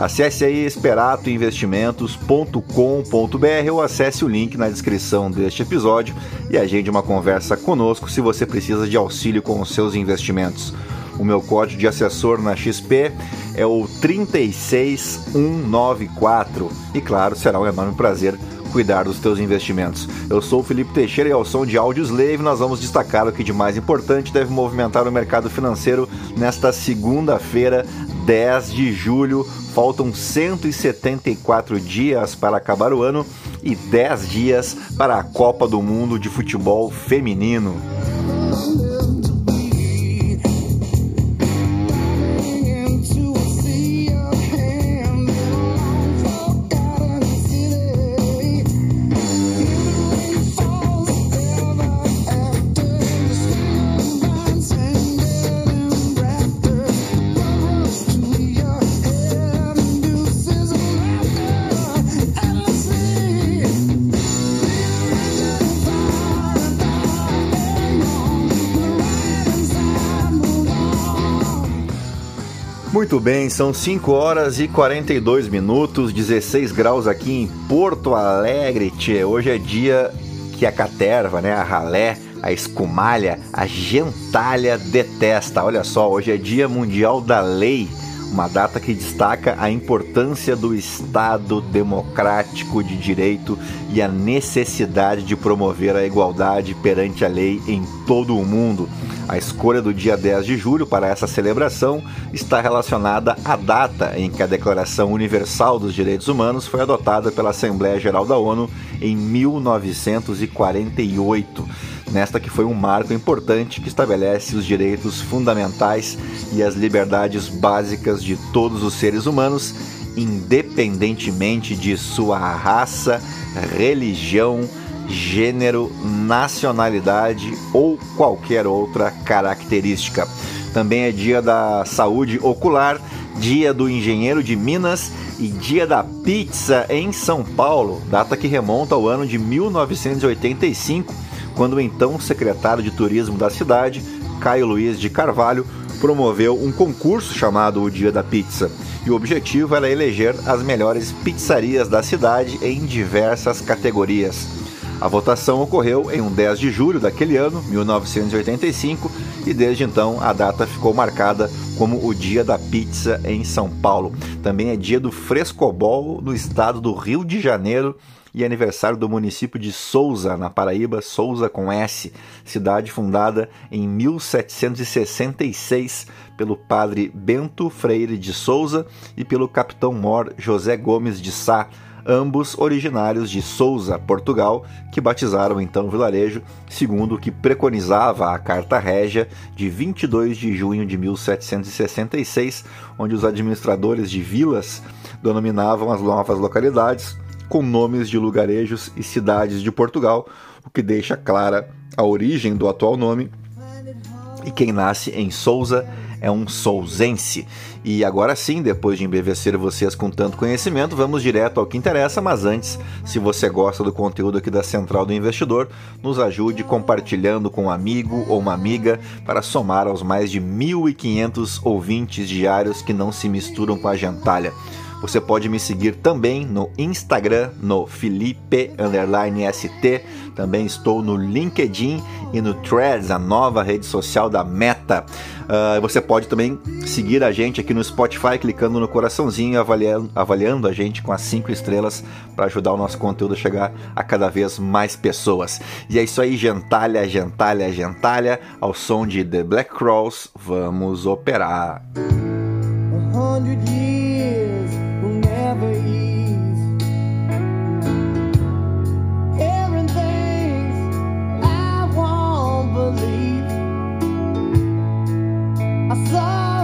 Acesse aí esperatoinvestimentos.com.br ou acesse o link na descrição deste episódio e agende uma conversa conosco se você precisa de auxílio com os seus investimentos. O meu código de assessor na XP é o 36194 e claro, será um enorme prazer cuidar dos teus investimentos. Eu sou o Felipe Teixeira e ao som de Áudio Slave nós vamos destacar o que de mais importante deve movimentar o mercado financeiro nesta segunda-feira, 10 de julho. Faltam 174 dias para acabar o ano e 10 dias para a Copa do Mundo de Futebol Feminino. Muito bem, são 5 horas e 42 minutos, 16 graus aqui em Porto Alegre. Tchê. Hoje é dia que a caterva, né, a ralé, a escumalha, a gentalha detesta. Olha só, hoje é dia mundial da lei uma data que destaca a importância do Estado democrático de direito e a necessidade de promover a igualdade perante a lei em todo o mundo. A escolha do dia 10 de julho para essa celebração está relacionada à data em que a Declaração Universal dos Direitos Humanos foi adotada pela Assembleia Geral da ONU em 1948 nesta que foi um marco importante que estabelece os direitos fundamentais e as liberdades básicas de todos os seres humanos, independentemente de sua raça, religião, gênero, nacionalidade ou qualquer outra característica. Também é dia da saúde ocular, dia do engenheiro de Minas e dia da pizza em São Paulo, data que remonta ao ano de 1985 quando o então secretário de turismo da cidade, Caio Luiz de Carvalho, promoveu um concurso chamado o Dia da Pizza. E o objetivo era eleger as melhores pizzarias da cidade em diversas categorias. A votação ocorreu em um 10 de julho daquele ano, 1985, e desde então a data ficou marcada como o Dia da Pizza em São Paulo. Também é dia do frescobol no estado do Rio de Janeiro e aniversário do município de Souza, na Paraíba, Souza com S, cidade fundada em 1766 pelo padre Bento Freire de Souza e pelo capitão mor José Gomes de Sá, ambos originários de Souza, Portugal, que batizaram então o vilarejo, segundo o que preconizava a Carta Régia de 22 de junho de 1766, onde os administradores de vilas denominavam as novas localidades com nomes de lugarejos e cidades de Portugal, o que deixa clara a origem do atual nome. E quem nasce em Souza é um souzense. E agora sim, depois de embevecer vocês com tanto conhecimento, vamos direto ao que interessa. Mas antes, se você gosta do conteúdo aqui da Central do Investidor, nos ajude compartilhando com um amigo ou uma amiga para somar aos mais de 1.500 ouvintes diários que não se misturam com a gentalha. Você pode me seguir também no Instagram, no Felipe ST. Também estou no LinkedIn e no Threads, a nova rede social da Meta. Uh, você pode também seguir a gente aqui no Spotify, clicando no coraçãozinho e avaliando, avaliando a gente com as cinco estrelas para ajudar o nosso conteúdo a chegar a cada vez mais pessoas. E é isso aí, gentalha, gentalha, gentalha, ao som de The Black Cross, vamos operar. 100 Muito thought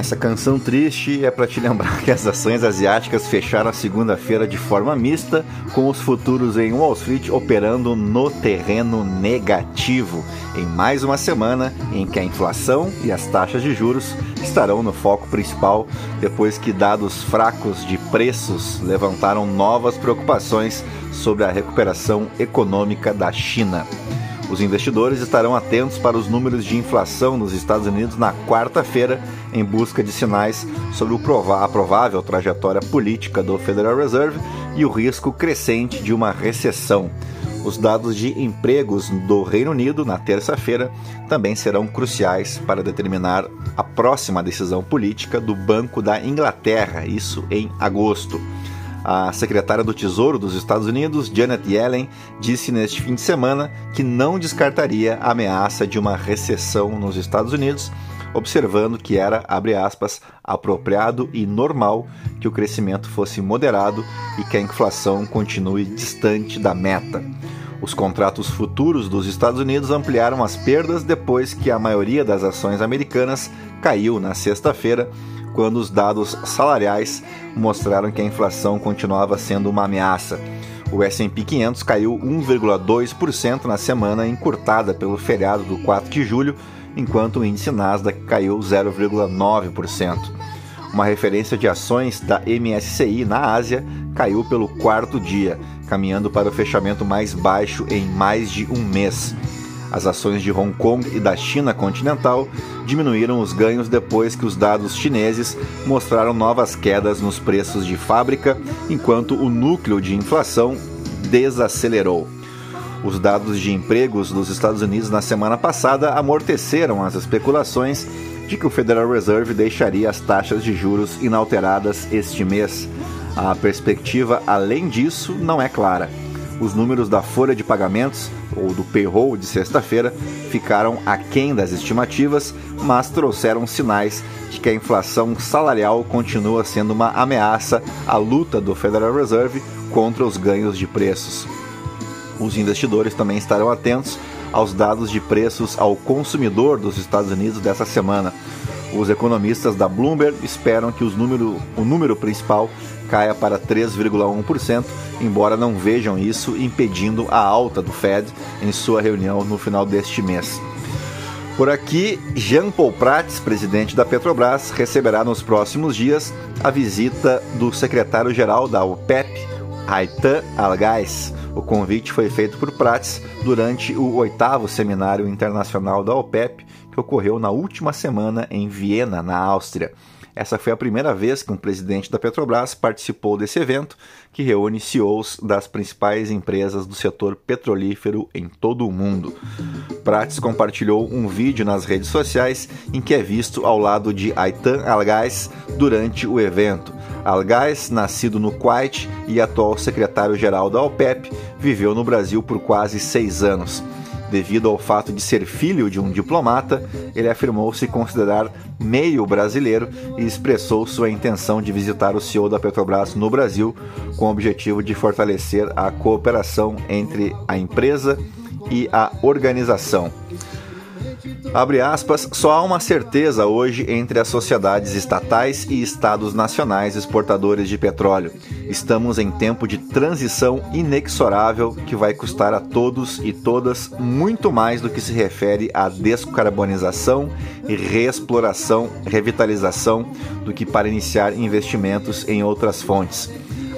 essa canção triste é para te lembrar que as ações asiáticas fecharam a segunda-feira de forma mista, com os futuros em Wall Street operando no terreno negativo, em mais uma semana em que a inflação e as taxas de juros estarão no foco principal, depois que dados fracos de preços levantaram novas preocupações sobre a recuperação econômica da China. Os investidores estarão atentos para os números de inflação nos Estados Unidos na quarta-feira, em busca de sinais sobre a provável trajetória política do Federal Reserve e o risco crescente de uma recessão. Os dados de empregos do Reino Unido na terça-feira também serão cruciais para determinar a próxima decisão política do Banco da Inglaterra, isso em agosto. A secretária do Tesouro dos Estados Unidos, Janet Yellen, disse neste fim de semana que não descartaria a ameaça de uma recessão nos Estados Unidos, observando que era, abre aspas, apropriado e normal que o crescimento fosse moderado e que a inflação continue distante da meta. Os contratos futuros dos Estados Unidos ampliaram as perdas depois que a maioria das ações americanas caiu na sexta-feira quando os dados salariais mostraram que a inflação continuava sendo uma ameaça. O S&P 500 caiu 1,2% na semana encurtada pelo feriado do 4 de julho, enquanto o índice Nasdaq caiu 0,9%. Uma referência de ações da MSCI na Ásia caiu pelo quarto dia, caminhando para o fechamento mais baixo em mais de um mês. As ações de Hong Kong e da China continental diminuíram os ganhos depois que os dados chineses mostraram novas quedas nos preços de fábrica, enquanto o núcleo de inflação desacelerou. Os dados de empregos dos Estados Unidos na semana passada amorteceram as especulações de que o Federal Reserve deixaria as taxas de juros inalteradas este mês. A perspectiva, além disso, não é clara os números da folha de pagamentos, ou do payroll de sexta-feira, ficaram aquém das estimativas, mas trouxeram sinais de que a inflação salarial continua sendo uma ameaça à luta do Federal Reserve contra os ganhos de preços. Os investidores também estarão atentos aos dados de preços ao consumidor dos Estados Unidos dessa semana. Os economistas da Bloomberg esperam que número, o número principal caia para 3,1%, embora não vejam isso impedindo a alta do Fed em sua reunião no final deste mês. Por aqui, Jean Paul Prats, presidente da Petrobras, receberá nos próximos dias a visita do secretário-geral da OPEP, Aitan Algais. O convite foi feito por Prats durante o oitavo seminário internacional da OPEP, que ocorreu na última semana em Viena, na Áustria. Essa foi a primeira vez que um presidente da Petrobras participou desse evento, que reúne CEOs das principais empresas do setor petrolífero em todo o mundo. Prates compartilhou um vídeo nas redes sociais em que é visto ao lado de Aitan Algais durante o evento. Algais, nascido no Kuwait e atual secretário-geral da OPEP, viveu no Brasil por quase seis anos. Devido ao fato de ser filho de um diplomata, ele afirmou se considerar meio brasileiro e expressou sua intenção de visitar o CEO da Petrobras no Brasil com o objetivo de fortalecer a cooperação entre a empresa e a organização. Abre aspas, só há uma certeza hoje entre as sociedades estatais e estados nacionais exportadores de petróleo. Estamos em tempo de transição inexorável que vai custar a todos e todas muito mais do que se refere à descarbonização e reexploração, revitalização do que para iniciar investimentos em outras fontes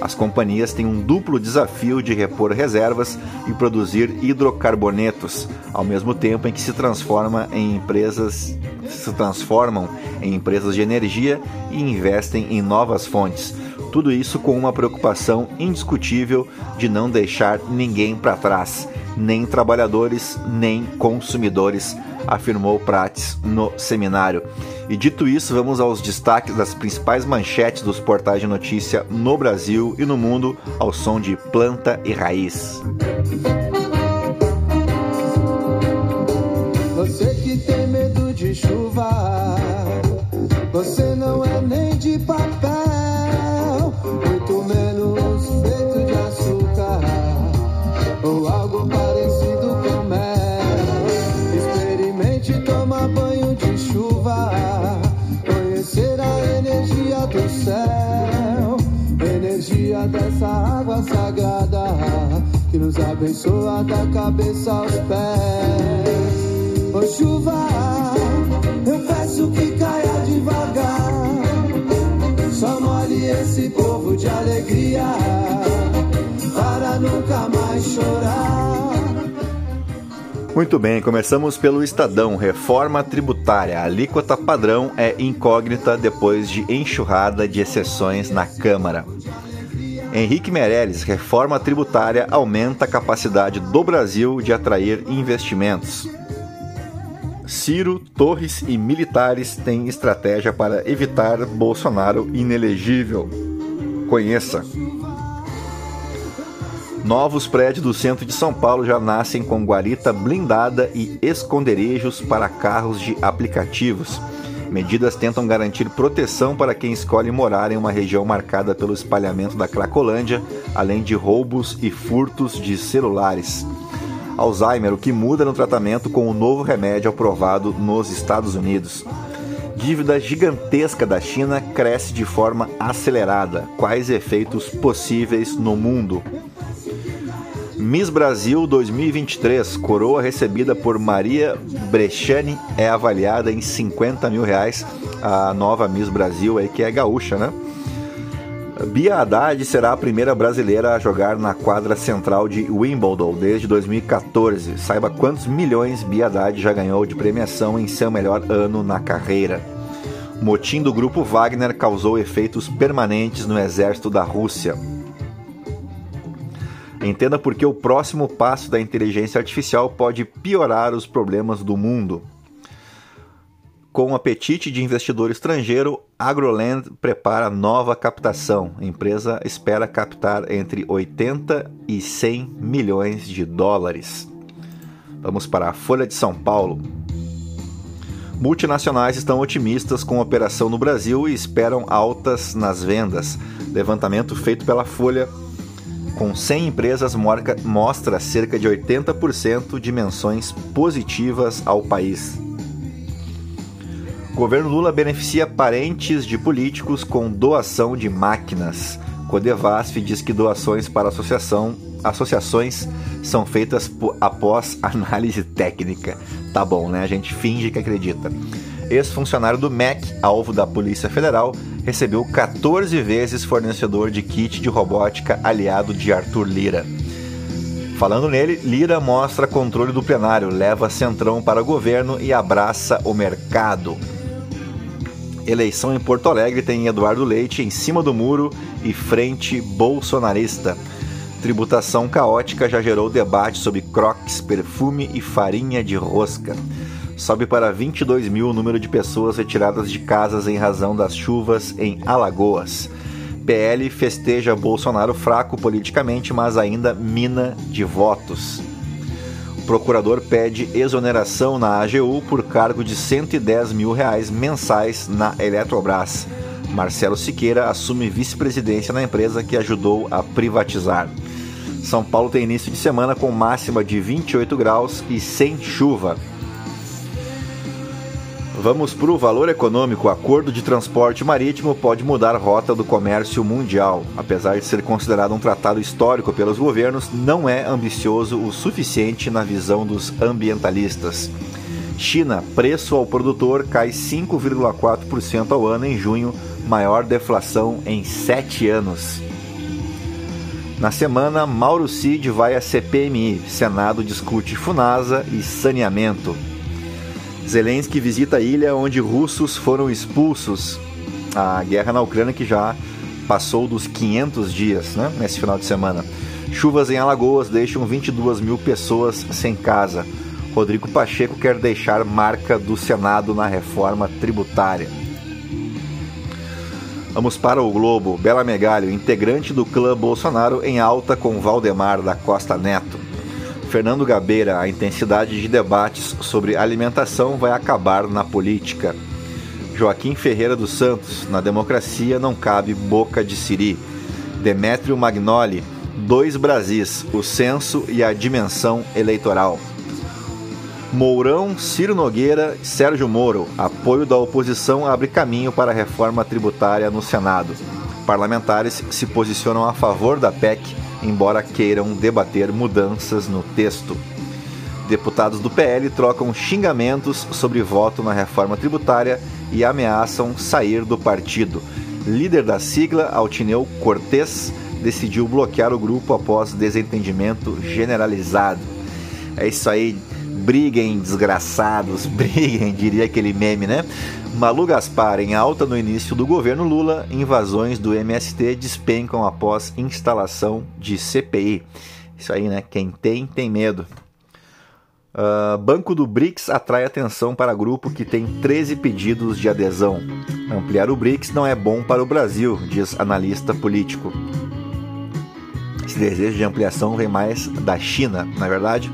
as companhias têm um duplo desafio de repor reservas e produzir hidrocarbonetos, ao mesmo tempo em que se transforma em empresas se transformam em empresas de energia e investem em novas fontes. Tudo isso com uma preocupação indiscutível de não deixar ninguém para trás, nem trabalhadores, nem consumidores, afirmou Prates no seminário. E dito isso, vamos aos destaques das principais manchetes dos portais de notícia no Brasil e no mundo, ao som de Planta e Raiz. Você que tem medo de chuva, você não é Dessa água sagrada que nos abençoa da cabeça aos pés. Ô chuva, eu peço que caia devagar. Só molhe esse povo de alegria para nunca mais chorar. Muito bem, começamos pelo Estadão. Reforma tributária. A alíquota padrão é incógnita depois de enxurrada de exceções na Câmara. Henrique Meirelles, reforma tributária aumenta a capacidade do Brasil de atrair investimentos. Ciro, Torres e militares têm estratégia para evitar Bolsonaro inelegível. Conheça. Novos prédios do centro de São Paulo já nascem com guarita blindada e esconderijos para carros de aplicativos. Medidas tentam garantir proteção para quem escolhe morar em uma região marcada pelo espalhamento da Cracolândia, além de roubos e furtos de celulares. Alzheimer, o que muda no tratamento com o novo remédio aprovado nos Estados Unidos. Dívida gigantesca da China cresce de forma acelerada. Quais efeitos possíveis no mundo? Miss Brasil 2023, coroa recebida por Maria Brechani é avaliada em 50 mil reais. A nova Miss Brasil aí que é gaúcha, né? Bia Haddad será a primeira brasileira a jogar na quadra central de Wimbledon desde 2014. Saiba quantos milhões Bia Haddad já ganhou de premiação em seu melhor ano na carreira. Motim do grupo Wagner causou efeitos permanentes no exército da Rússia. Entenda por que o próximo passo da inteligência artificial pode piorar os problemas do mundo. Com o apetite de investidor estrangeiro, Agroland prepara nova captação. A empresa espera captar entre 80 e 100 milhões de dólares. Vamos para a Folha de São Paulo. Multinacionais estão otimistas com a operação no Brasil e esperam altas nas vendas. Levantamento feito pela Folha com 100 empresas, mostra cerca de 80% de menções positivas ao país. Governo Lula beneficia parentes de políticos com doação de máquinas. Codevasf diz que doações para associação, associações são feitas após análise técnica. Tá bom, né? A gente finge que acredita. Ex-funcionário do MEC, alvo da Polícia Federal, recebeu 14 vezes fornecedor de kit de robótica aliado de Arthur Lira. Falando nele, Lira mostra controle do plenário, leva Centrão para o governo e abraça o mercado. Eleição em Porto Alegre tem Eduardo Leite em cima do muro e frente bolsonarista. Tributação caótica já gerou debate sobre crocs, perfume e farinha de rosca sobe para 22 mil o número de pessoas retiradas de casas em razão das chuvas em Alagoas. PL festeja Bolsonaro fraco politicamente, mas ainda mina de votos. O procurador pede exoneração na AGU por cargo de 110 mil reais mensais na Eletrobras. Marcelo Siqueira assume vice-presidência na empresa que ajudou a privatizar. São Paulo tem início de semana com máxima de 28 graus e sem chuva. Vamos para o valor econômico. O acordo de transporte marítimo pode mudar a rota do comércio mundial. Apesar de ser considerado um tratado histórico pelos governos, não é ambicioso o suficiente na visão dos ambientalistas. China, preço ao produtor cai 5,4% ao ano em junho, maior deflação em sete anos. Na semana, Mauro Cid vai à CPMI. Senado discute Funasa e saneamento. Zelensky visita a ilha onde russos foram expulsos. A guerra na Ucrânia que já passou dos 500 dias, né, nesse final de semana. Chuvas em Alagoas deixam 22 mil pessoas sem casa. Rodrigo Pacheco quer deixar marca do Senado na reforma tributária. Vamos para o Globo. Bela Megalho, integrante do clã Bolsonaro, em alta com Valdemar da Costa Neto. Fernando Gabeira, a intensidade de debates sobre alimentação vai acabar na política. Joaquim Ferreira dos Santos, na democracia não cabe boca de siri. Demétrio Magnoli, dois Brasis, o censo e a dimensão eleitoral. Mourão, Ciro Nogueira e Sérgio Moro. Apoio da oposição abre caminho para a reforma tributária no Senado. Parlamentares se posicionam a favor da PEC, embora queiram debater mudanças no texto. Deputados do PL trocam xingamentos sobre voto na reforma tributária e ameaçam sair do partido. Líder da sigla, Altineu Cortes, decidiu bloquear o grupo após desentendimento generalizado. É isso aí, briguem desgraçados, briguem, diria aquele meme, né? Malu Gaspar em alta no início do governo Lula, invasões do MST despencam após instalação de CPI. Isso aí, né? Quem tem, tem medo. Uh, Banco do BRICS atrai atenção para grupo que tem 13 pedidos de adesão. Ampliar o BRICS não é bom para o Brasil, diz analista político. Esse desejo de ampliação vem mais da China, na é verdade.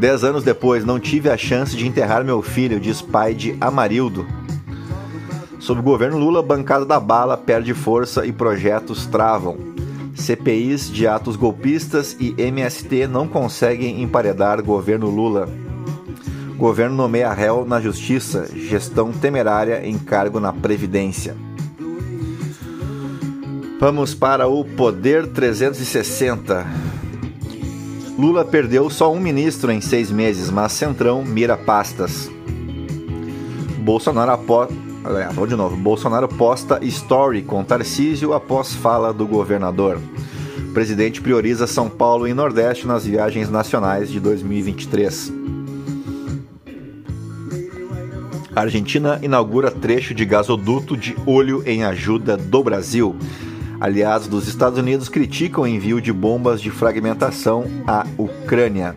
Dez anos depois, não tive a chance de enterrar meu filho, diz pai de Amarildo. Sob o governo Lula, bancada da bala perde força e projetos travam. CPIs de atos golpistas e MST não conseguem emparedar governo Lula. Governo nomeia réu na justiça, gestão temerária em cargo na Previdência. Vamos para o Poder 360. Lula perdeu só um ministro em seis meses, mas Centrão mira pastas. Bolsonaro aposta. Vou de novo. Bolsonaro posta story com Tarcísio após fala do governador. O presidente prioriza São Paulo e Nordeste nas viagens nacionais de 2023. A Argentina inaugura trecho de gasoduto de olho em ajuda do Brasil. Aliados dos Estados Unidos criticam o envio de bombas de fragmentação à Ucrânia.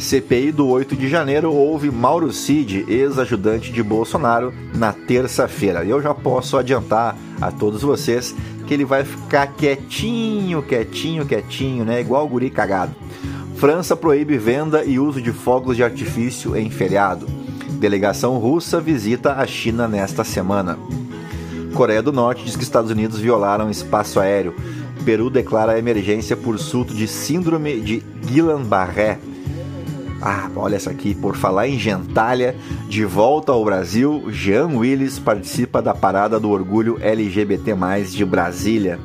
CPI do 8 de janeiro houve Mauro Cid, ex-ajudante de Bolsonaro, na terça-feira. Eu já posso adiantar a todos vocês que ele vai ficar quietinho, quietinho, quietinho, né? Igual o guri cagado. França proíbe venda e uso de fogos de artifício em feriado. Delegação russa visita a China nesta semana. Coreia do Norte diz que Estados Unidos violaram espaço aéreo. Peru declara emergência por surto de síndrome de Guillain-Barré. Ah, olha essa aqui, por falar em gentalha, de volta ao Brasil, Jean Willis participa da parada do orgulho LGBT+, de Brasília.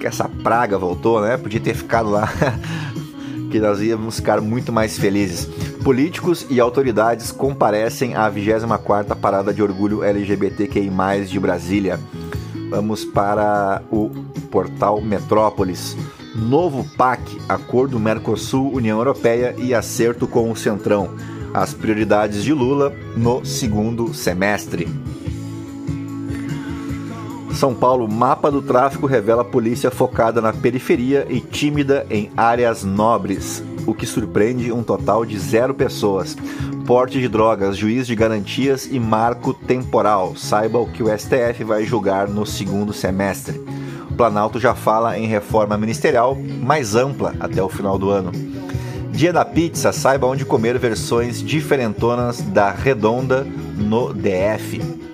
Que essa praga voltou, né? Podia ter ficado lá, que nós íamos ficar muito mais felizes. Políticos e autoridades comparecem à 24ª Parada de Orgulho LGBTQI+, de Brasília. Vamos para o portal Metrópolis. Novo PAC, Acordo Mercosul-União Europeia e acerto com o Centrão. As prioridades de Lula no segundo semestre. São Paulo, mapa do tráfico revela polícia focada na periferia e tímida em áreas nobres o que surpreende um total de zero pessoas. Porte de drogas, juiz de garantias e marco temporal. Saiba o que o STF vai julgar no segundo semestre. O Planalto já fala em reforma ministerial mais ampla até o final do ano. Dia da pizza, saiba onde comer versões diferentonas da Redonda no DF.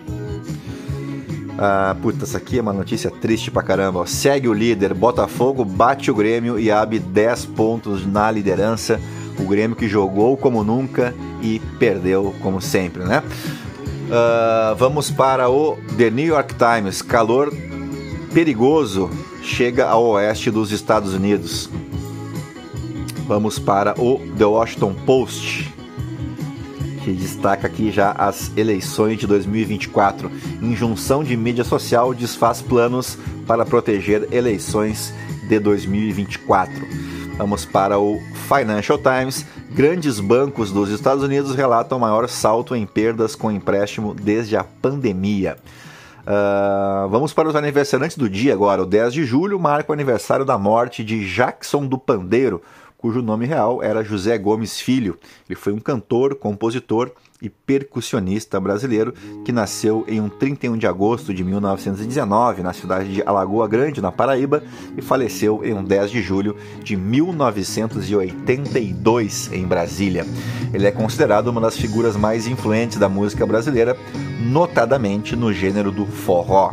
Ah, puta, essa aqui é uma notícia triste pra caramba. Segue o líder, Botafogo bate o Grêmio e abre 10 pontos na liderança. O Grêmio que jogou como nunca e perdeu como sempre, né? Uh, vamos para o The New York Times. Calor perigoso chega ao oeste dos Estados Unidos. Vamos para o The Washington Post que destaca aqui já as eleições de 2024. Injunção de mídia social desfaz planos para proteger eleições de 2024. Vamos para o Financial Times. Grandes bancos dos Estados Unidos relatam maior salto em perdas com empréstimo desde a pandemia. Uh, vamos para os aniversariantes do dia agora. O 10 de julho marca o aniversário da morte de Jackson do Pandeiro, cujo nome real era José Gomes Filho. Ele foi um cantor, compositor e percussionista brasileiro que nasceu em um 31 de agosto de 1919 na cidade de Alagoa Grande, na Paraíba, e faleceu em um 10 de julho de 1982 em Brasília. Ele é considerado uma das figuras mais influentes da música brasileira, notadamente no gênero do forró.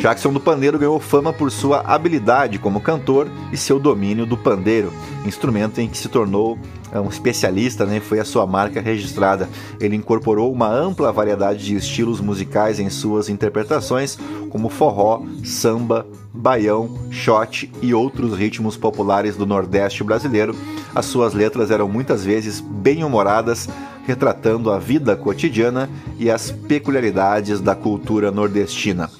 Jackson do Pandeiro ganhou fama por sua habilidade como cantor e seu domínio do pandeiro, instrumento em que se tornou é, um especialista, né? foi a sua marca registrada. Ele incorporou uma ampla variedade de estilos musicais em suas interpretações, como forró, samba, baião, shot e outros ritmos populares do Nordeste brasileiro. As suas letras eram muitas vezes bem humoradas, retratando a vida cotidiana e as peculiaridades da cultura nordestina.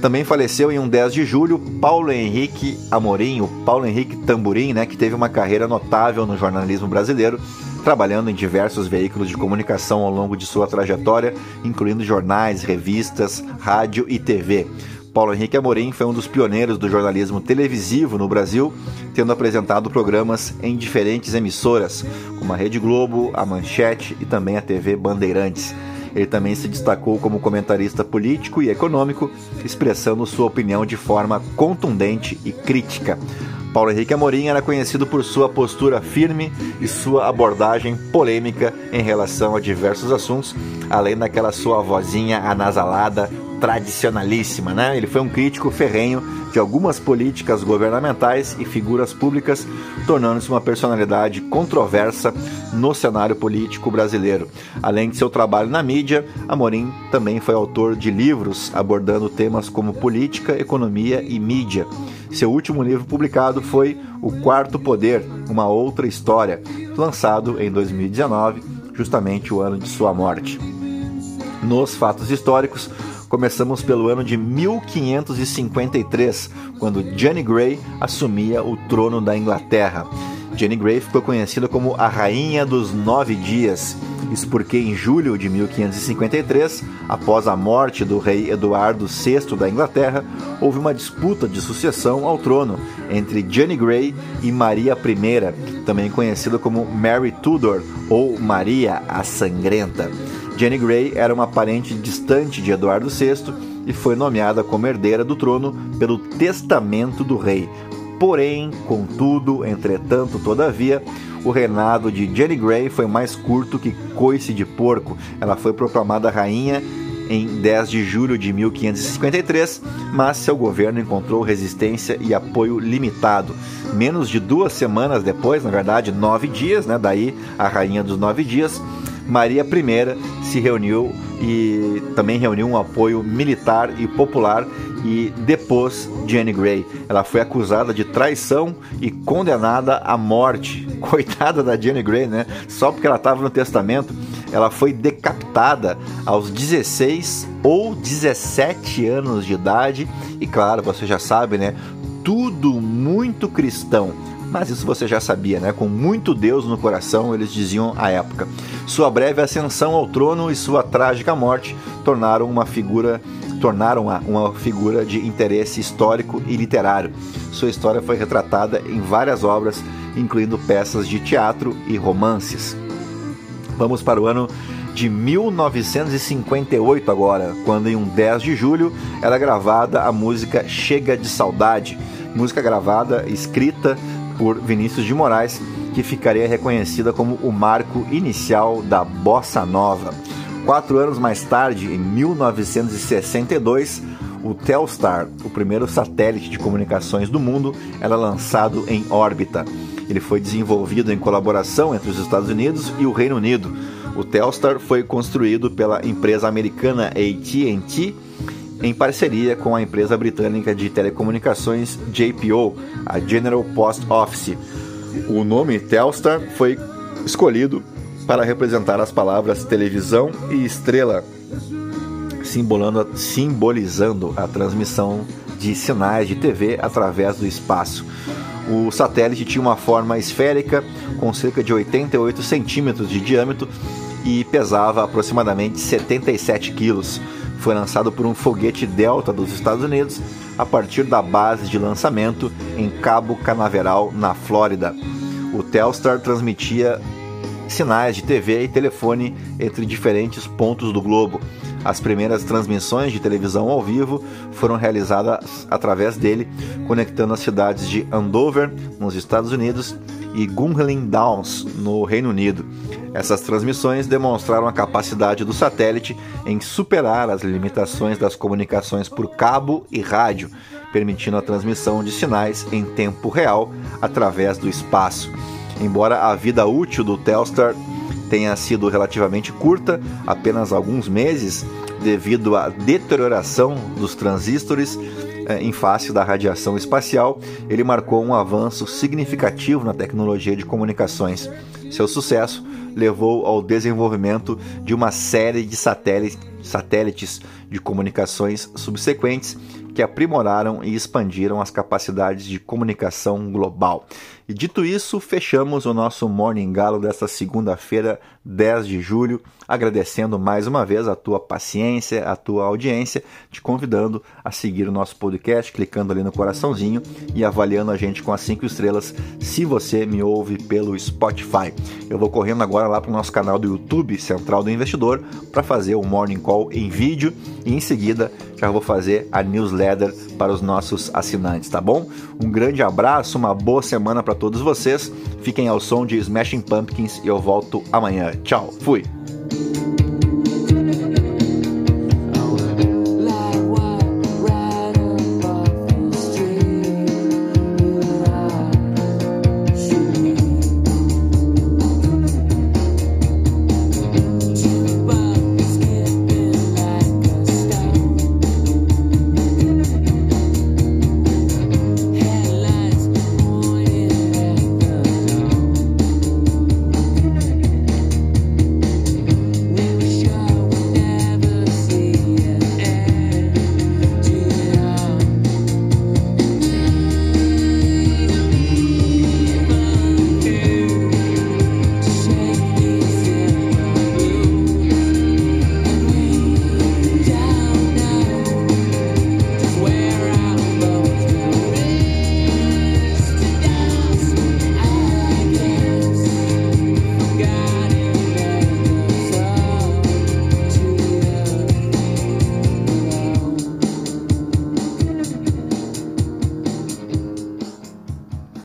Também faleceu em um 10 de julho Paulo Henrique Amorim, o Paulo Henrique Tamburim, né, que teve uma carreira notável no jornalismo brasileiro, trabalhando em diversos veículos de comunicação ao longo de sua trajetória, incluindo jornais, revistas, rádio e TV. Paulo Henrique Amorim foi um dos pioneiros do jornalismo televisivo no Brasil, tendo apresentado programas em diferentes emissoras, como a Rede Globo, a Manchete e também a TV Bandeirantes. Ele também se destacou como comentarista político e econômico, expressando sua opinião de forma contundente e crítica. Paulo Henrique Amorim era conhecido por sua postura firme e sua abordagem polêmica em relação a diversos assuntos, além daquela sua vozinha anasalada tradicionalíssima, né? Ele foi um crítico ferrenho de algumas políticas governamentais e figuras públicas, tornando-se uma personalidade controversa no cenário político brasileiro. Além de seu trabalho na mídia, Amorim também foi autor de livros abordando temas como política, economia e mídia. Seu último livro publicado foi O Quarto Poder, uma outra história, lançado em 2019, justamente o ano de sua morte. Nos fatos históricos, Começamos pelo ano de 1553, quando Jenny Grey assumia o trono da Inglaterra. Jenny Grey ficou conhecida como a Rainha dos Nove Dias. Isso porque em julho de 1553, após a morte do rei Eduardo VI da Inglaterra, houve uma disputa de sucessão ao trono entre Jenny Grey e Maria I, também conhecida como Mary Tudor ou Maria a Sangrenta. Jenny Grey era uma parente distante de Eduardo VI e foi nomeada como herdeira do trono pelo testamento do rei. Porém, contudo, entretanto, todavia, o reinado de Jenny Grey foi mais curto que coice de porco. Ela foi proclamada rainha em 10 de julho de 1553, mas seu governo encontrou resistência e apoio limitado. Menos de duas semanas depois, na verdade, nove dias, né? Daí a rainha dos nove dias, Maria I se reuniu e também reuniu um apoio militar e popular e depôs Jenny Gray. Ela foi acusada de traição e condenada à morte. Coitada da Jenny Gray, né? Só porque ela estava no testamento, ela foi decapitada aos 16 ou 17 anos de idade e claro, você já sabe, né? Tudo muito cristão mas isso você já sabia, né? Com muito Deus no coração, eles diziam à época. Sua breve ascensão ao trono e sua trágica morte tornaram uma figura tornaram-a uma figura de interesse histórico e literário. Sua história foi retratada em várias obras, incluindo peças de teatro e romances. Vamos para o ano de 1958 agora, quando em um 10 de julho era gravada a música Chega de Saudade, música gravada, escrita por Vinícius de Moraes, que ficaria reconhecida como o marco inicial da bossa nova. Quatro anos mais tarde, em 1962, o Telstar, o primeiro satélite de comunicações do mundo, era lançado em órbita. Ele foi desenvolvido em colaboração entre os Estados Unidos e o Reino Unido. O Telstar foi construído pela empresa americana AT&T em parceria com a empresa britânica de telecomunicações JPO, a General Post Office. O nome Telstar foi escolhido para representar as palavras televisão e estrela, simbolizando a transmissão de sinais de TV através do espaço. O satélite tinha uma forma esférica com cerca de 88 centímetros de diâmetro e pesava aproximadamente 77 quilos foi lançado por um foguete Delta dos Estados Unidos a partir da base de lançamento em Cabo Canaveral, na Flórida. O Telstar transmitia sinais de TV e telefone entre diferentes pontos do globo. As primeiras transmissões de televisão ao vivo foram realizadas através dele, conectando as cidades de Andover, nos Estados Unidos, e Gunling Downs, no Reino Unido. Essas transmissões demonstraram a capacidade do satélite em superar as limitações das comunicações por cabo e rádio, permitindo a transmissão de sinais em tempo real através do espaço. Embora a vida útil do Telstar tenha sido relativamente curta, apenas alguns meses, devido à deterioração dos transistores em face da radiação espacial, ele marcou um avanço significativo na tecnologia de comunicações. Seu sucesso levou ao desenvolvimento de uma série de satélites de comunicações subsequentes que aprimoraram e expandiram as capacidades de comunicação global. E dito isso, fechamos o nosso Morning Galo desta segunda-feira, 10 de julho, agradecendo mais uma vez a tua paciência, a tua audiência, te convidando a seguir o nosso podcast, clicando ali no coraçãozinho e avaliando a gente com as cinco estrelas, se você me ouve pelo Spotify. Eu vou correndo agora lá para o nosso canal do YouTube, Central do Investidor, para fazer o Morning Call em vídeo e em seguida já vou fazer a newsletter para os nossos assinantes, tá bom? Um grande abraço, uma boa semana para todos vocês. Fiquem ao som de Smashing Pumpkins e eu volto amanhã. Tchau, fui!